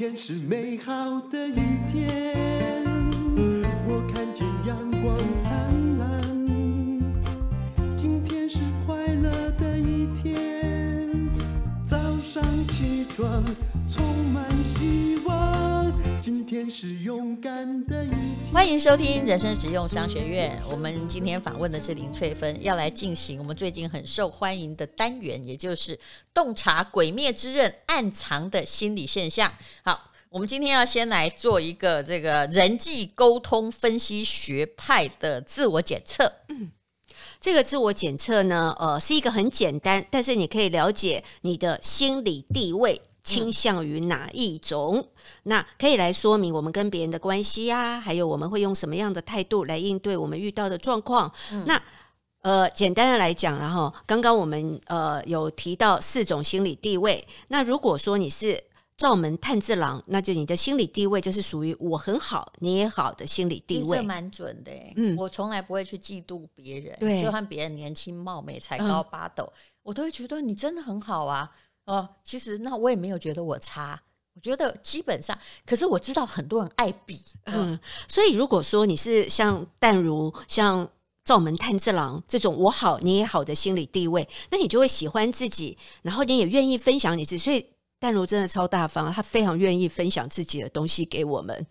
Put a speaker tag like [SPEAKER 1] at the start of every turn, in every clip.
[SPEAKER 1] 天是美好的一天，我看见阳是勇敢的一天。
[SPEAKER 2] 欢迎收听人生实用商学院。我们今天访问的是林翠芬，要来进行我们最近很受欢迎的单元，也就是洞察鬼灭之刃暗藏的心理现象。好，我们今天要先来做一个这个人际沟通分析学派的自我检测。
[SPEAKER 3] 嗯，这个自我检测呢，呃，是一个很简单，但是你可以了解你的心理地位。倾向于哪一种？嗯、那可以来说明我们跟别人的关系啊，还有我们会用什么样的态度来应对我们遇到的状况。嗯、那呃，简单的来讲，然后刚刚我们呃有提到四种心理地位。那如果说你是照门探治郎，那就你的心理地位就是属于我很好，你也好的心理地位，
[SPEAKER 2] 这蛮准的。嗯，我从来不会去嫉妒别人，
[SPEAKER 3] 对，
[SPEAKER 2] 就算别人年轻貌美、才高八斗，嗯、我都会觉得你真的很好啊。哦，其实那我也没有觉得我差，我觉得基本上，可是我知道很多人爱比，
[SPEAKER 3] 嗯，所以如果说你是像淡如、像赵门炭治郎这种我好你也好的心理地位，那你就会喜欢自己，然后你也愿意分享你自己，所以。淡如真的超大方，他非常愿意分享自己的东西给我们。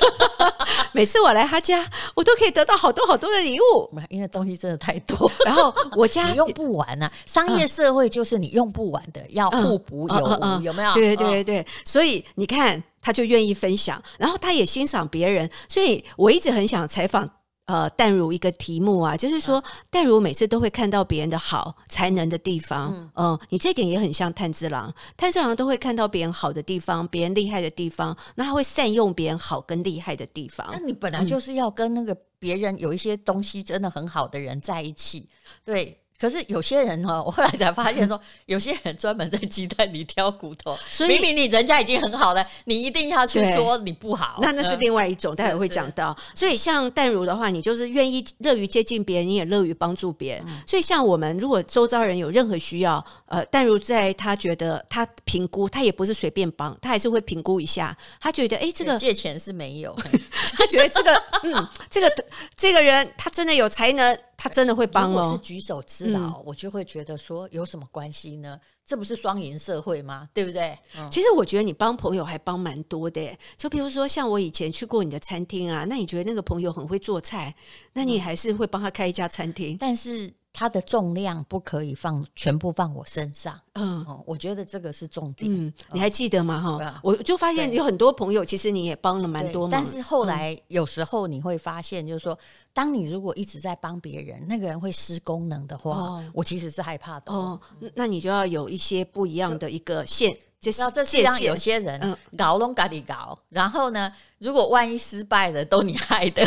[SPEAKER 3] 每次我来他家，我都可以得到好多好多的礼物，
[SPEAKER 2] 因为东西真的太多。
[SPEAKER 3] 然后我家
[SPEAKER 2] 你用不完啊，商业社会就是你用不完的，嗯、要互补有无，嗯嗯嗯、有没有？
[SPEAKER 3] 对对对对，所以你看，他就愿意分享，然后他也欣赏别人，所以我一直很想采访。呃，淡如一个题目啊，就是说，淡如每次都会看到别人的好才能的地方，嗯、呃，你这点也很像炭治郎，炭治郎都会看到别人好的地方，别人厉害的地方，那他会善用别人好跟厉害的地方。
[SPEAKER 2] 那你本来就是要跟那个别人有一些东西真的很好的人在一起，对。可是有些人哦，我后来才发现说，有些人专门在鸡蛋里挑骨头。明明你人家已经很好了，你一定要去说你不好。
[SPEAKER 3] 那那是另外一种，待会会讲到。所以像淡如的话，你就是愿意乐于接近别人，你也乐于帮助别人。所以像我们如果周遭人有任何需要，呃，淡如在他觉得他评估，他也不是随便帮，他还是会评估一下。他觉得哎，这个
[SPEAKER 2] 借钱是没有，
[SPEAKER 3] 他觉得这个嗯，这个这个人他真的有才能。他真的会帮哦，
[SPEAKER 2] 如果是举手之劳，嗯、我就会觉得说有什么关系呢？这不是双赢社会吗？对不对？
[SPEAKER 3] 嗯、其实我觉得你帮朋友还帮蛮多的，就比如说像我以前去过你的餐厅啊，那你觉得那个朋友很会做菜，那你还是会帮他开一家餐厅，
[SPEAKER 2] 但是。它的重量不可以放全部放我身上，嗯，我觉得这个是重点。
[SPEAKER 3] 嗯，你还记得吗？哈，我就发现有很多朋友，其实你也帮了蛮多忙。
[SPEAKER 2] 但是后来有时候你会发现，就是说，当你如果一直在帮别人，那个人会失功能的话，我其实是害怕的。哦，
[SPEAKER 3] 那你就要有一些不一样的一个线，
[SPEAKER 2] 就是这世上有些人搞拢咖喱搞，然后呢，如果万一失败了，都你害的。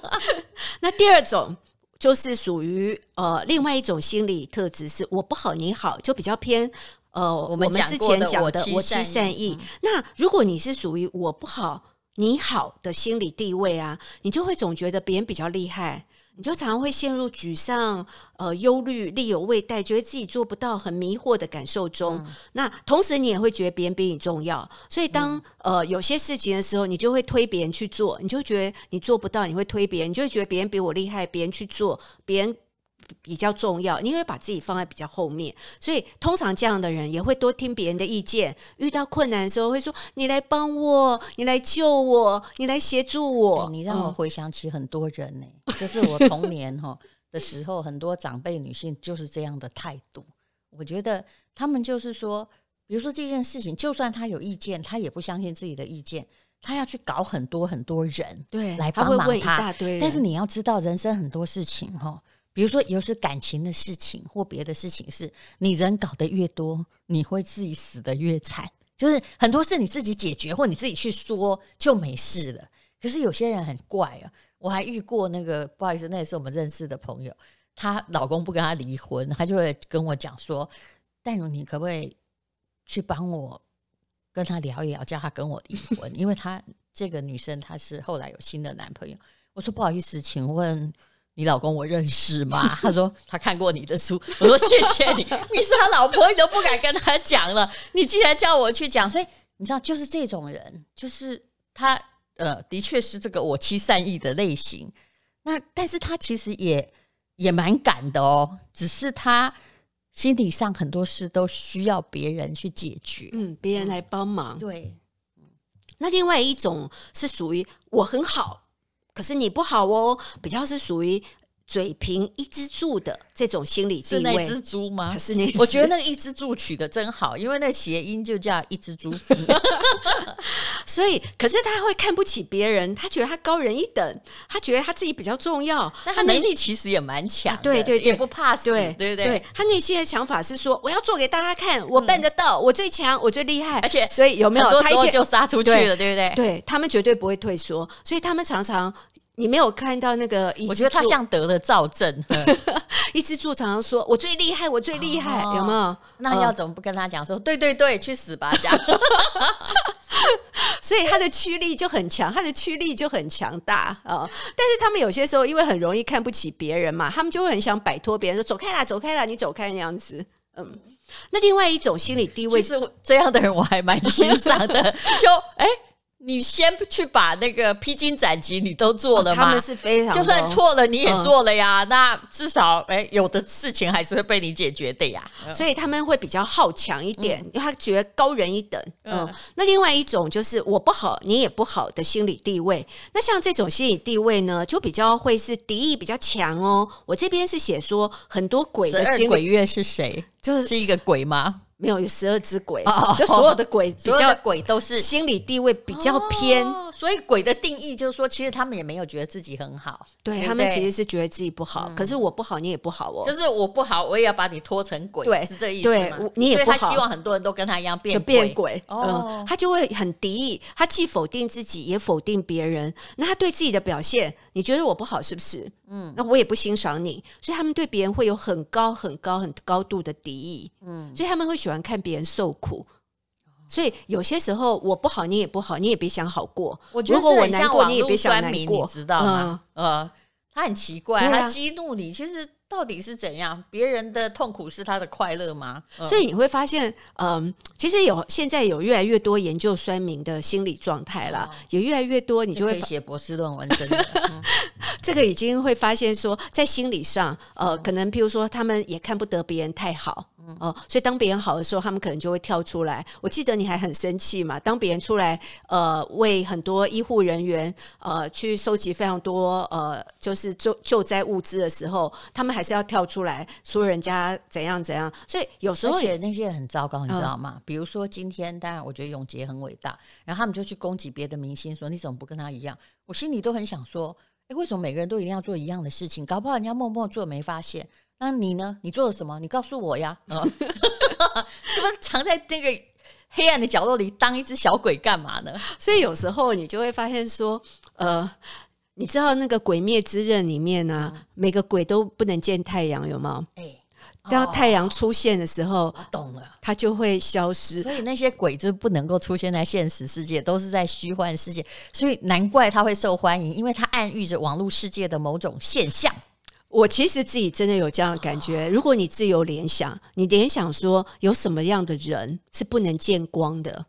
[SPEAKER 3] 那第二种。就是属于呃另外一种心理特质，是我不好你好，就比较偏呃我们之前讲的我欺善意。那如果你是属于我不好你好的心理地位啊，你就会总觉得别人比较厉害。你就常常会陷入沮丧、呃忧虑、力有未逮，觉得自己做不到，很迷惑的感受中。嗯、那同时，你也会觉得别人比你重要。所以当，嗯、呃有些事情的时候，你就会推别人去做，你就觉得你做不到，你会推别人，你就会觉得别人比我厉害，别人去做，别人。比较重要，你会把自己放在比较后面，所以通常这样的人也会多听别人的意见。遇到困难的时候，会说：“你来帮我，你来救我，你来协助我。欸”
[SPEAKER 2] 你让我回想起很多人呢、欸，嗯、就是我童年哈的时候，很多长辈女性就是这样的态度。我觉得他们就是说，比如说这件事情，就算他有意见，他也不相信自己的意见，他要去搞很多很多人对来帮忙他。他会问一大堆，但是你要知道，人生很多事情哈。比如说，有时感情的事情或别的事情，是你人搞得越多，你会自己死得越惨。就是很多事你自己解决或你自己去说就没事了。可是有些人很怪啊，我还遇过那个，不好意思，那也是我们认识的朋友，她老公不跟她离婚，她就会跟我讲说：“淡如，你可不可以去帮我跟他聊一聊，叫他跟我离婚？因为她这个女生她是后来有新的男朋友。”我说：“不好意思，请问。”你老公我认识吗？他说他看过你的书。我说谢谢你，你是他老婆，你都不敢跟他讲了。你竟然叫我去讲，所以你知道，就是这种人，就是他，呃，的确是这个我妻善意的类型。那但是他其实也也蛮敢的哦，只是他心理上很多事都需要别人去解决，
[SPEAKER 3] 嗯，别人来帮忙。
[SPEAKER 2] 嗯、对，
[SPEAKER 3] 那另外一种是属于我很好，可是你不好哦，比较是属于。嘴平一只猪的这种心理地位，
[SPEAKER 2] 是那只猪吗？
[SPEAKER 3] 是那？
[SPEAKER 2] 我觉得那个一只猪取的真好，因为那谐音就叫一只猪。
[SPEAKER 3] 所以，可是他会看不起别人，他觉得他高人一等，他觉得他自己比较重要。
[SPEAKER 2] 但他能力其实也蛮强，啊，
[SPEAKER 3] 对对对，
[SPEAKER 2] 也不怕死，
[SPEAKER 3] 对
[SPEAKER 2] 对不对，
[SPEAKER 3] 对？他内心的想法是说，我要做给大家看，我办得到，嗯、我最强，我最厉害。
[SPEAKER 2] 而且，
[SPEAKER 3] 所以有没有？
[SPEAKER 2] 他一就杀出去了，对，对不对？
[SPEAKER 3] 对他们绝对不会退缩，所以他们常常。你没有看到那个？
[SPEAKER 2] 我觉得他像得了躁症。
[SPEAKER 3] 一只猪常常说：“我最厉害，我最厉害。哦”有没有？
[SPEAKER 2] 那要怎么不跟他讲说？对对对，去死吧！这样。
[SPEAKER 3] 所以他的驱力就很强，他的驱力就很强大啊、哦！但是他们有些时候因为很容易看不起别人嘛，他们就会很想摆脱别人，说：“走开啦，走开啦，你走开那样子。”嗯。那另外一种心理地位
[SPEAKER 2] 是这样的人，我还蛮欣赏的。就哎。欸你先去把那个披荆斩棘你都做了吗？
[SPEAKER 3] 他们是非常，
[SPEAKER 2] 就算错了你也做了呀。嗯、那至少哎、欸，有的事情还是会被你解决的呀。
[SPEAKER 3] 所以他们会比较好强一点，嗯、因为他觉得高人一等。嗯，嗯，那另外一种就是我不好，你也不好的心理地位。那像这种心理地位呢，就比较会是敌意比较强哦。我这边是写说很多鬼的心理，
[SPEAKER 2] 鬼月是谁？就是是一个鬼吗？
[SPEAKER 3] 没有，有十二只鬼，就所有的鬼比较
[SPEAKER 2] 鬼都是
[SPEAKER 3] 心理地位比较偏，
[SPEAKER 2] 所以鬼的定义就是说，其实他们也没有觉得自己很好，
[SPEAKER 3] 对他们其实是觉得自己不好，可是我不好，你也不好哦，
[SPEAKER 2] 就是我不好，我也要把你拖成鬼，对，是这意思吗？
[SPEAKER 3] 你也不好，
[SPEAKER 2] 他希望很多人都跟他一样变
[SPEAKER 3] 变鬼，嗯，他就会很敌意，他既否定自己，也否定别人，那他对自己的表现，你觉得我不好是不是？嗯，那我也不欣赏你，所以他们对别人会有很高很高很高度的敌意，嗯，所以他们会喜欢看别人受苦，所以有些时候我不好，你也不好，你也别想好过。
[SPEAKER 2] 我觉得这很像网络酸民，你知道吗？呃，他很奇怪，他激怒你，其实。到底是怎样？别人的痛苦是他的快乐吗？
[SPEAKER 3] 嗯、所以你会发现，嗯，其实有现在有越来越多研究酸民的心理状态了，也、哦、越来越多，你就会
[SPEAKER 2] 写博士论文，真的，嗯、
[SPEAKER 3] 这个已经会发现说，在心理上，呃，可能譬如说，他们也看不得别人太好。哦，所以当别人好的时候，他们可能就会跳出来。我记得你还很生气嘛？当别人出来，呃，为很多医护人员，呃，去收集非常多，呃，就是救救灾物资的时候，他们还是要跳出来说人家怎样怎样。所以有时候，
[SPEAKER 2] 而且那些很糟糕，你知道吗？嗯、比如说今天，当然我觉得永杰很伟大，然后他们就去攻击别的明星，说你怎么不跟他一样？我心里都很想说，哎，为什么每个人都一定要做一样的事情？搞不好人家默默做没发现。那你呢？你做了什么？你告诉我呀！怎么藏在那个黑暗的角落里当一只小鬼干嘛呢？
[SPEAKER 3] 所以有时候你就会发现说，呃，你知道那个《鬼灭之刃》里面呢、啊，嗯、每个鬼都不能见太阳，有吗？哎、欸，当太阳出现的时候，
[SPEAKER 2] 我懂了，
[SPEAKER 3] 它就会消失。
[SPEAKER 2] 所以那些鬼就不能够出现在现实世界，都是在虚幻世界。所以难怪它会受欢迎，因为它暗喻着网络世界的某种现象。
[SPEAKER 3] 我其实自己真的有这样的感觉。如果你自由联想，你联想说有什么样的人是不能见光的，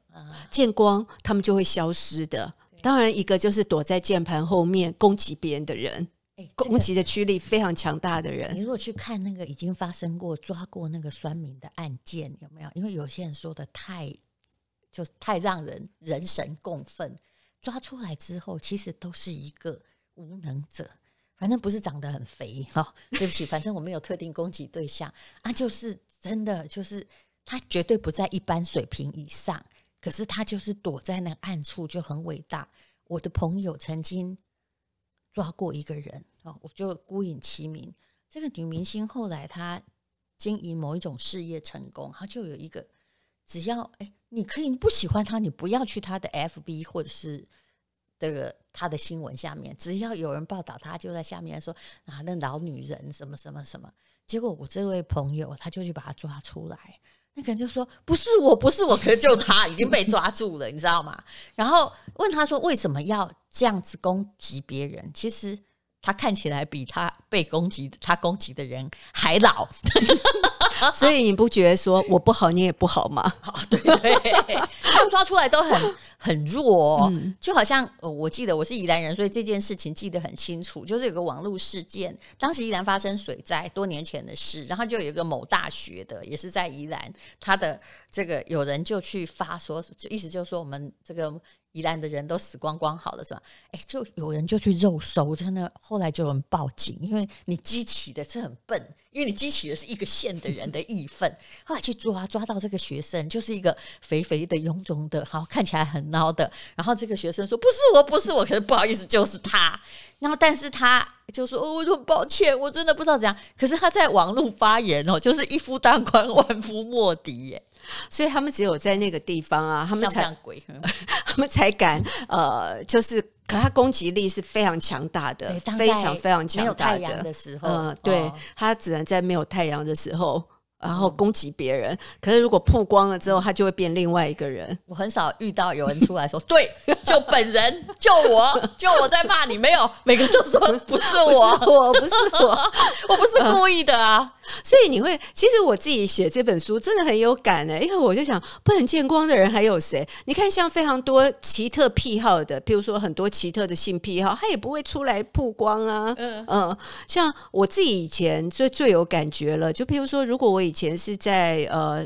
[SPEAKER 3] 见光他们就会消失的。当然，一个就是躲在键盘后面攻击别人的人，攻击的驱力非常强大的人。
[SPEAKER 2] 你如果去看那个已经发生过抓过那个酸民的案件，有没有？因为有些人说的太就太让人人神共愤，抓出来之后，其实都是一个无能者。反正不是长得很肥哈、哦，对不起，反正我没有特定攻击对象啊，就是真的，就是他绝对不在一般水平以上，可是他就是躲在那暗处就很伟大。我的朋友曾经抓过一个人哦，我就孤影其名。这个女明星后来她经营某一种事业成功，她就有一个，只要哎，你可以不喜欢她，你不要去她的 FB 或者是。这个他的新闻下面，只要有人报道他，就在下面说啊，那老女人什么什么什么。结果我这位朋友他就去把他抓出来，那个人就说不是我，不是我，可是就他已经被抓住了，你知道吗？然后问他说为什么要这样子攻击别人？其实。他看起来比他被攻击、他攻击的人还老，
[SPEAKER 3] 所以你不觉得说我不好，你也不好吗？
[SPEAKER 2] 好，对对，他们抓出来都很很弱，哦，嗯、就好像我记得我是宜兰人，所以这件事情记得很清楚，就是有个网络事件，当时宜兰发生水灾，多年前的事，然后就有一个某大学的，也是在宜兰，他的这个有人就去发说，就意思就是说我们这个。宜兰的人都死光光好了是吧？哎，就有人就去肉搜，真的，后来就有人报警，因为你激起的是很笨，因为你激起的是一个县的人的义愤，后来去抓，抓到这个学生就是一个肥肥的、臃肿的，好看起来很孬的。然后这个学生说：“不是我，不是我，可是不好意思，就是他。”然后但是他就说：“哦，我很抱歉，我真的不知道怎样。”可是他在网络发言哦，就是一夫当关，万夫莫敌耶。
[SPEAKER 3] 所以他们只有在那个地方啊，他们才像鬼，他们才敢呃，就是，可他攻击力是非常强大的，非常非常强大的。
[SPEAKER 2] 没有太阳的时候，
[SPEAKER 3] 嗯，对，哦、他只能在没有太阳的时候。然后攻击别人，嗯、可是如果曝光了之后，他就会变另外一个人。
[SPEAKER 2] 我很少遇到有人出来说：“对，就本人，就我，就我在骂你。”没有，每个人都说不是我，
[SPEAKER 3] 我，不是我，
[SPEAKER 2] 我不是故意的啊。
[SPEAKER 3] 所以你会，其实我自己写这本书真的很有感呢，因为我就想，不能见光的人还有谁？你看，像非常多奇特癖好的，譬如说很多奇特的性癖好，他也不会出来曝光啊。嗯嗯，像我自己以前最最有感觉了，就譬如说，如果我以前是在呃。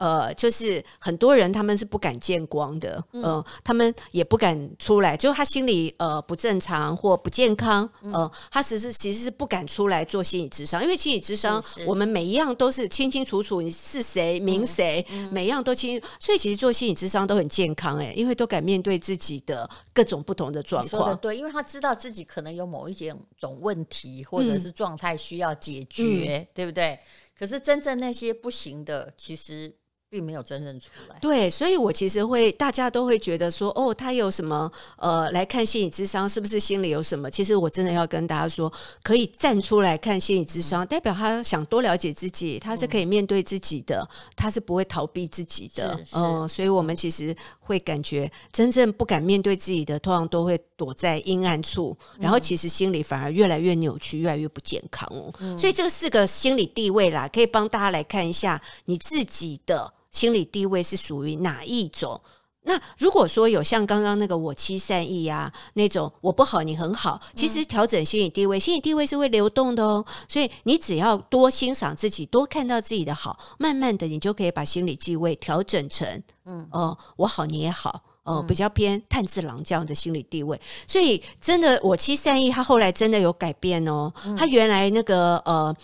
[SPEAKER 3] 呃，就是很多人他们是不敢见光的，嗯、呃，他们也不敢出来，就他心里呃不正常或不健康，嗯、呃，他其实其实是不敢出来做心理智商，因为心理智商我们每一样都是清清楚楚，你是谁名谁，每一样都清，所以其实做心理智商都很健康哎，因为都敢面对自己的各种不同的状况，
[SPEAKER 2] 对，因为他知道自己可能有某一种问题或者是状态需要解决，嗯、对不对？可是真正那些不行的，其实。并没有真正出来。
[SPEAKER 3] 对，所以我其实会，大家都会觉得说，哦，他有什么？呃，来看心理智商，是不是心里有什么？其实我真的要跟大家说，可以站出来看心理智商，嗯、代表他想多了解自己，他是可以面对自己的，嗯、他是不会逃避自己的。嗯、呃，所以我们其实会感觉，真正不敢面对自己的，通常都会躲在阴暗处，然后其实心里反而越来越扭曲，越来越不健康哦。嗯、所以这个四个心理地位啦，可以帮大家来看一下你自己的。心理地位是属于哪一种？那如果说有像刚刚那个我妻善意啊，那种我不好你很好，其实调整心理地位，心理地位是会流动的哦。所以你只要多欣赏自己，多看到自己的好，慢慢的你就可以把心理地位调整成，嗯，哦，我好你也好，哦，比较偏探治郎这样的心理地位。所以真的我妻善意，他后来真的有改变哦。他原来那个呃。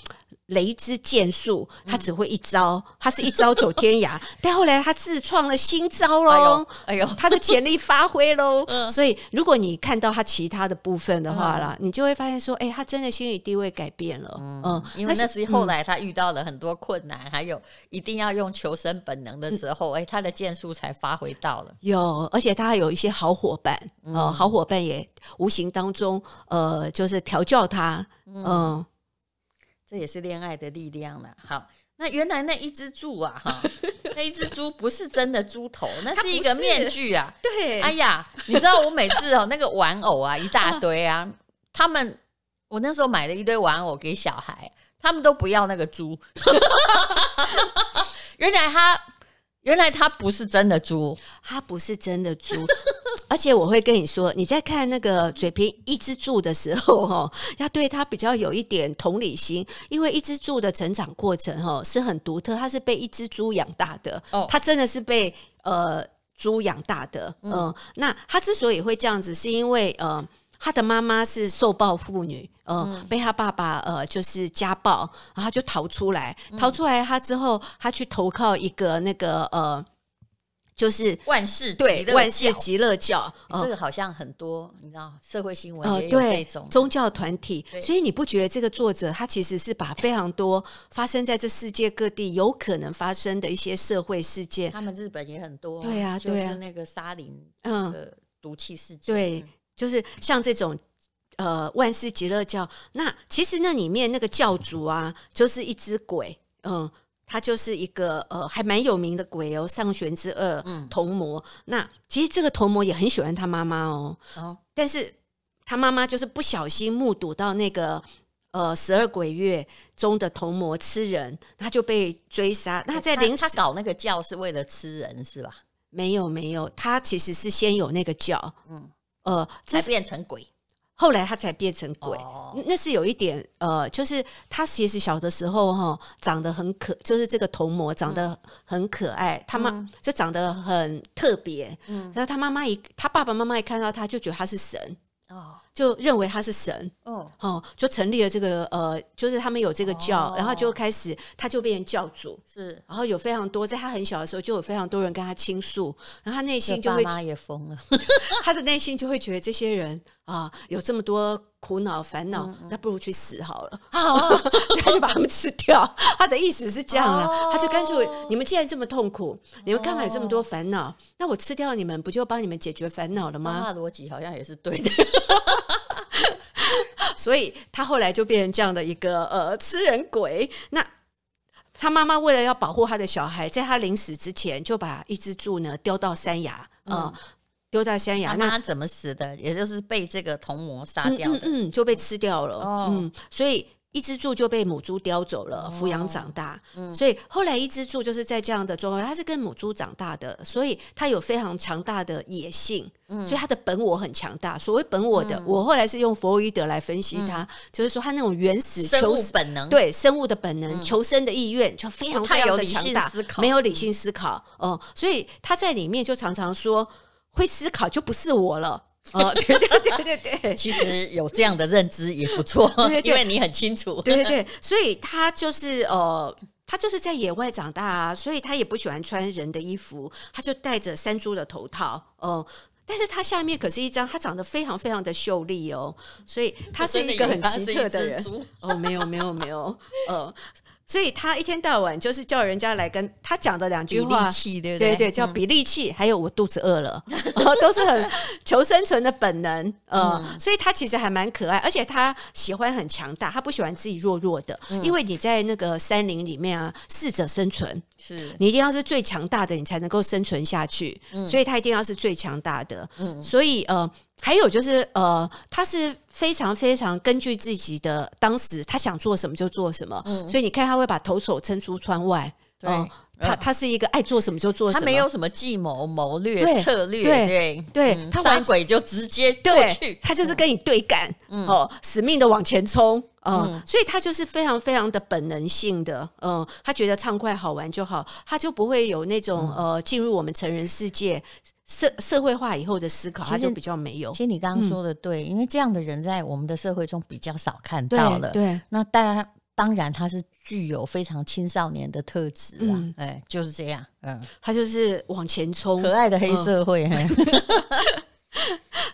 [SPEAKER 3] 雷之剑术，他只会一招，他是一招走天涯。但后来他自创了新招喽，哎呦，哎呦，他的潜力发挥喽。所以如果你看到他其他的部分的话啦，你就会发现说，哎，他真的心理地位改变了。嗯，
[SPEAKER 2] 因为那是后来他遇到了很多困难，还有一定要用求生本能的时候，哎，他的剑术才发挥到了。
[SPEAKER 3] 有，而且他还有一些好伙伴，哦，好伙伴也无形当中，呃，就是调教他，嗯。
[SPEAKER 2] 这也是恋爱的力量了。好，那原来那一只猪啊，哈，那一只猪不是真的猪头，那是一个面具啊。
[SPEAKER 3] 对，
[SPEAKER 2] 哎呀，你知道我每次哦，那个玩偶啊，一大堆啊，他们我那时候买了一堆玩偶给小孩，他们都不要那个猪。原来他。原来他不是真的猪，
[SPEAKER 3] 他不是真的猪，而且我会跟你说，你在看那个嘴皮一只猪的时候，哈，要对他比较有一点同理心，因为一只猪的成长过程，哈，是很独特，它是被一只猪养大的，哦，它真的是被呃猪养大的，嗯，呃，那它之所以会这样子，是因为呃。他的妈妈是受暴妇女，呃，嗯、被他爸爸呃就是家暴，然后就逃出来，嗯、逃出来他之后，他去投靠一个那个呃，就是
[SPEAKER 2] 万世
[SPEAKER 3] 对万世极乐教，
[SPEAKER 2] 呃、这个好像很多你知道社会新闻也有这种、呃、
[SPEAKER 3] 宗教团体，所以你不觉得这个作者他其实是把非常多发生在这世界各地有可能发生的一些社会事件，
[SPEAKER 2] 他们日本也很多、啊，
[SPEAKER 3] 对啊，对啊，
[SPEAKER 2] 就是那个沙林嗯。毒气事件，
[SPEAKER 3] 对。就是像这种，呃，万世极乐教，那其实那里面那个教主啊，就是一只鬼，嗯，他就是一个呃，还蛮有名的鬼哦，上弦之二，嗯，童魔。那其实这个童魔也很喜欢他妈妈哦，哦，但是他妈妈就是不小心目睹到那个呃十二鬼月中的童魔吃人，他就被追杀。那在临
[SPEAKER 2] 他搞那个教是为了吃人是吧？
[SPEAKER 3] 没有没有，他其实是先有那个教，嗯呃，
[SPEAKER 2] 才变成鬼。
[SPEAKER 3] 后来他才变成鬼，哦、那是有一点呃，就是他其实小的时候哈，长得很可，就是这个童模长得很可爱，嗯、他妈就长得很特别，嗯，然后他妈妈一，他爸爸妈妈一看到他就觉得他是神。哦，就认为他是神，哦，哦，就成立了这个呃，就是他们有这个教，哦、然后就开始他就变成教主，是，然后有非常多，在他很小的时候就有非常多人跟他倾诉，然后他内心就会，
[SPEAKER 2] 爸妈也疯了，
[SPEAKER 3] 他的内心就会觉得这些人啊有这么多苦恼烦恼，那不如去死好了，哦、所以他就把他们吃掉。他的意思是这样了，哦、他就干脆你们既然这么痛苦，你们干嘛有这么多烦恼？哦、那我吃掉你们，不就帮你们解决烦恼了吗？
[SPEAKER 2] 那逻辑好像也是对的。
[SPEAKER 3] 所以他后来就变成这样的一个呃吃人鬼。那他妈妈为了要保护他的小孩，在他临死之前就把一只猪呢丢到山崖，呃、嗯，丢在山崖。
[SPEAKER 2] 那他怎么死的？也就是被这个童魔杀掉的，
[SPEAKER 3] 嗯，嗯，嗯，就被吃掉了。哦、嗯，所以。一只猪就被母猪叼走了，抚养长大。嗯、所以后来一只猪就是在这样的状况，它是跟母猪长大的，所以它有非常强大的野性。嗯、所以它的本我很强大。所谓本我的，嗯、我后来是用弗洛伊德来分析它，嗯、就是说它那种原始求
[SPEAKER 2] 生物本能，
[SPEAKER 3] 对生物的本能、嗯、求生的意愿就非常非常的强大，没有理性思考。哦、嗯，所以他在里面就常常说，会思考就不是我了。哦，对对对对对，
[SPEAKER 2] 其实有这样的认知也不错，对 对。对，因为你很清楚，
[SPEAKER 3] 对对对，所以他就是呃，他就是在野外长大啊，所以他也不喜欢穿人的衣服，他就戴着山猪的头套，哦、呃，但是他下面可是一张，他长得非常非常的秀丽哦，所以他是一个很奇特的人，哦，没有没有没有，呃。所以他一天到晚就是叫人家来跟他讲的两句话，
[SPEAKER 2] 对不对？
[SPEAKER 3] 对对，叫比力气，还有我肚子饿了，都是很 求生存的本能。嗯，所以他其实还蛮可爱，而且他喜欢很强大，他不喜欢自己弱弱的。因为你在那个山林里面啊，适者生存，是你一定要是最强大的，你才能够生存下去。所以他一定要是最强大的。嗯，所以呃。还有就是，呃，他是非常非常根据自己的当时他想做什么就做什么，嗯，所以你看他会把头手伸出窗外，对，他他是一个爱做什么就做什么，
[SPEAKER 2] 他没有什么计谋谋略策略，对
[SPEAKER 3] 对，他
[SPEAKER 2] 玩鬼就直接过去，
[SPEAKER 3] 他就是跟你对干，哦，死命的往前冲，嗯，所以他就是非常非常的本能性的，嗯，他觉得畅快好玩就好，他就不会有那种呃进入我们成人世界。社社会化以后的思考，他就比较没有。
[SPEAKER 2] 其实你刚刚说的对，因为这样的人在我们的社会中比较少看到了。对，那当然，当然他是具有非常青少年的特质啊。哎，就是这样。嗯，
[SPEAKER 3] 他就是往前冲，
[SPEAKER 2] 可爱的黑社会。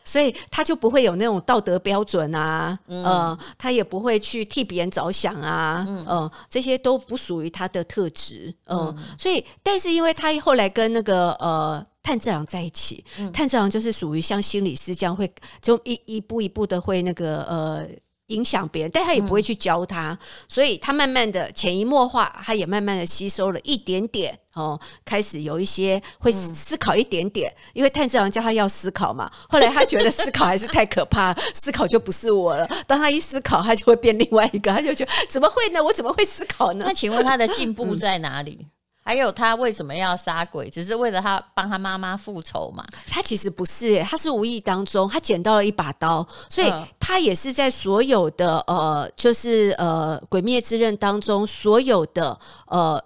[SPEAKER 3] 所以他就不会有那种道德标准啊，嗯，他也不会去替别人着想啊，嗯，这些都不属于他的特质。嗯，所以，但是因为他后来跟那个呃。炭治郎在一起，嗯、炭治郎就是属于像心理师这样，会就一一步一步的会那个呃影响别人，但他也不会去教他，嗯、所以他慢慢的潜移默化，他也慢慢的吸收了一点点哦，开始有一些会思考一点点，嗯、因为炭治郎教他要思考嘛，后来他觉得思考还是太可怕，思考就不是我了。当他一思考，他就会变另外一个，他就觉得怎么会呢？我怎么会思考呢？
[SPEAKER 2] 那请问他的进步在哪里？嗯还有他为什么要杀鬼？只是为了他帮他妈妈复仇嘛？
[SPEAKER 3] 他其实不是，他是无意当中他捡到了一把刀，所以他也是在所有的呃，就是呃《鬼灭之刃》当中所有的呃，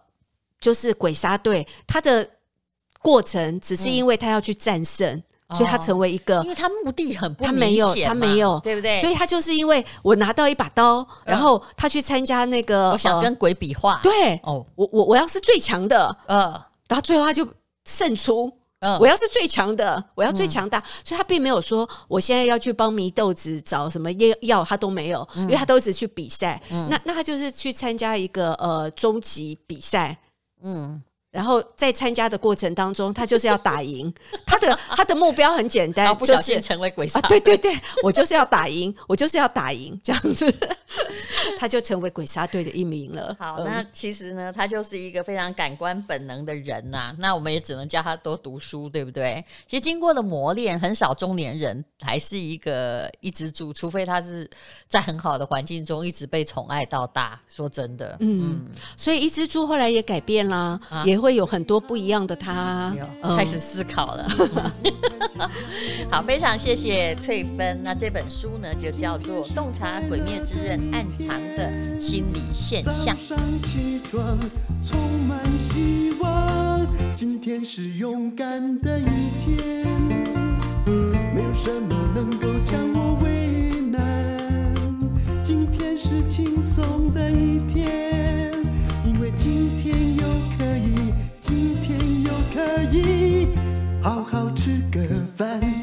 [SPEAKER 3] 就是鬼杀队，他的过程只是因为他要去战胜。嗯所以他成为一个，
[SPEAKER 2] 因为他目的很不
[SPEAKER 3] 他没有，他没有，
[SPEAKER 2] 对不对？
[SPEAKER 3] 所以他就是因为我拿到一把刀，然后他去参加那个，
[SPEAKER 2] 我想跟鬼比划，
[SPEAKER 3] 对，哦，我我我要是最强的，嗯，然后最后他就胜出，嗯，我要是最强的，我要最强大，所以他并没有说我现在要去帮迷豆子找什么药药，他都没有，因为他都只去比赛，那那他就是去参加一个呃终极比赛，嗯。然后在参加的过程当中，他就是要打赢。他的他的目标很简单，
[SPEAKER 2] 不小心成为鬼
[SPEAKER 3] 杀对对对，我就是要打赢，我就是要打赢，这样子，他就成为鬼杀队的一名了。
[SPEAKER 2] 好，那其实呢，他就是一个非常感官本能的人呐、啊。那我们也只能叫他多读书，对不对？其实经过了磨练，很少中年人还是一个一只猪，除非他是在很好的环境中一直被宠爱到大。说真的，
[SPEAKER 3] 嗯，嗯，所以一只猪后来也改变了，啊、也会有很多不一样的他，
[SPEAKER 2] 开始思考了。好，非常谢谢翠芬。那这本书呢，就叫做《洞察鬼灭之刃暗藏的心理现象》。上起床，充满希望，今天是勇敢的一天，没有什么能够将我为难，今天是轻松的一天。好好吃个饭。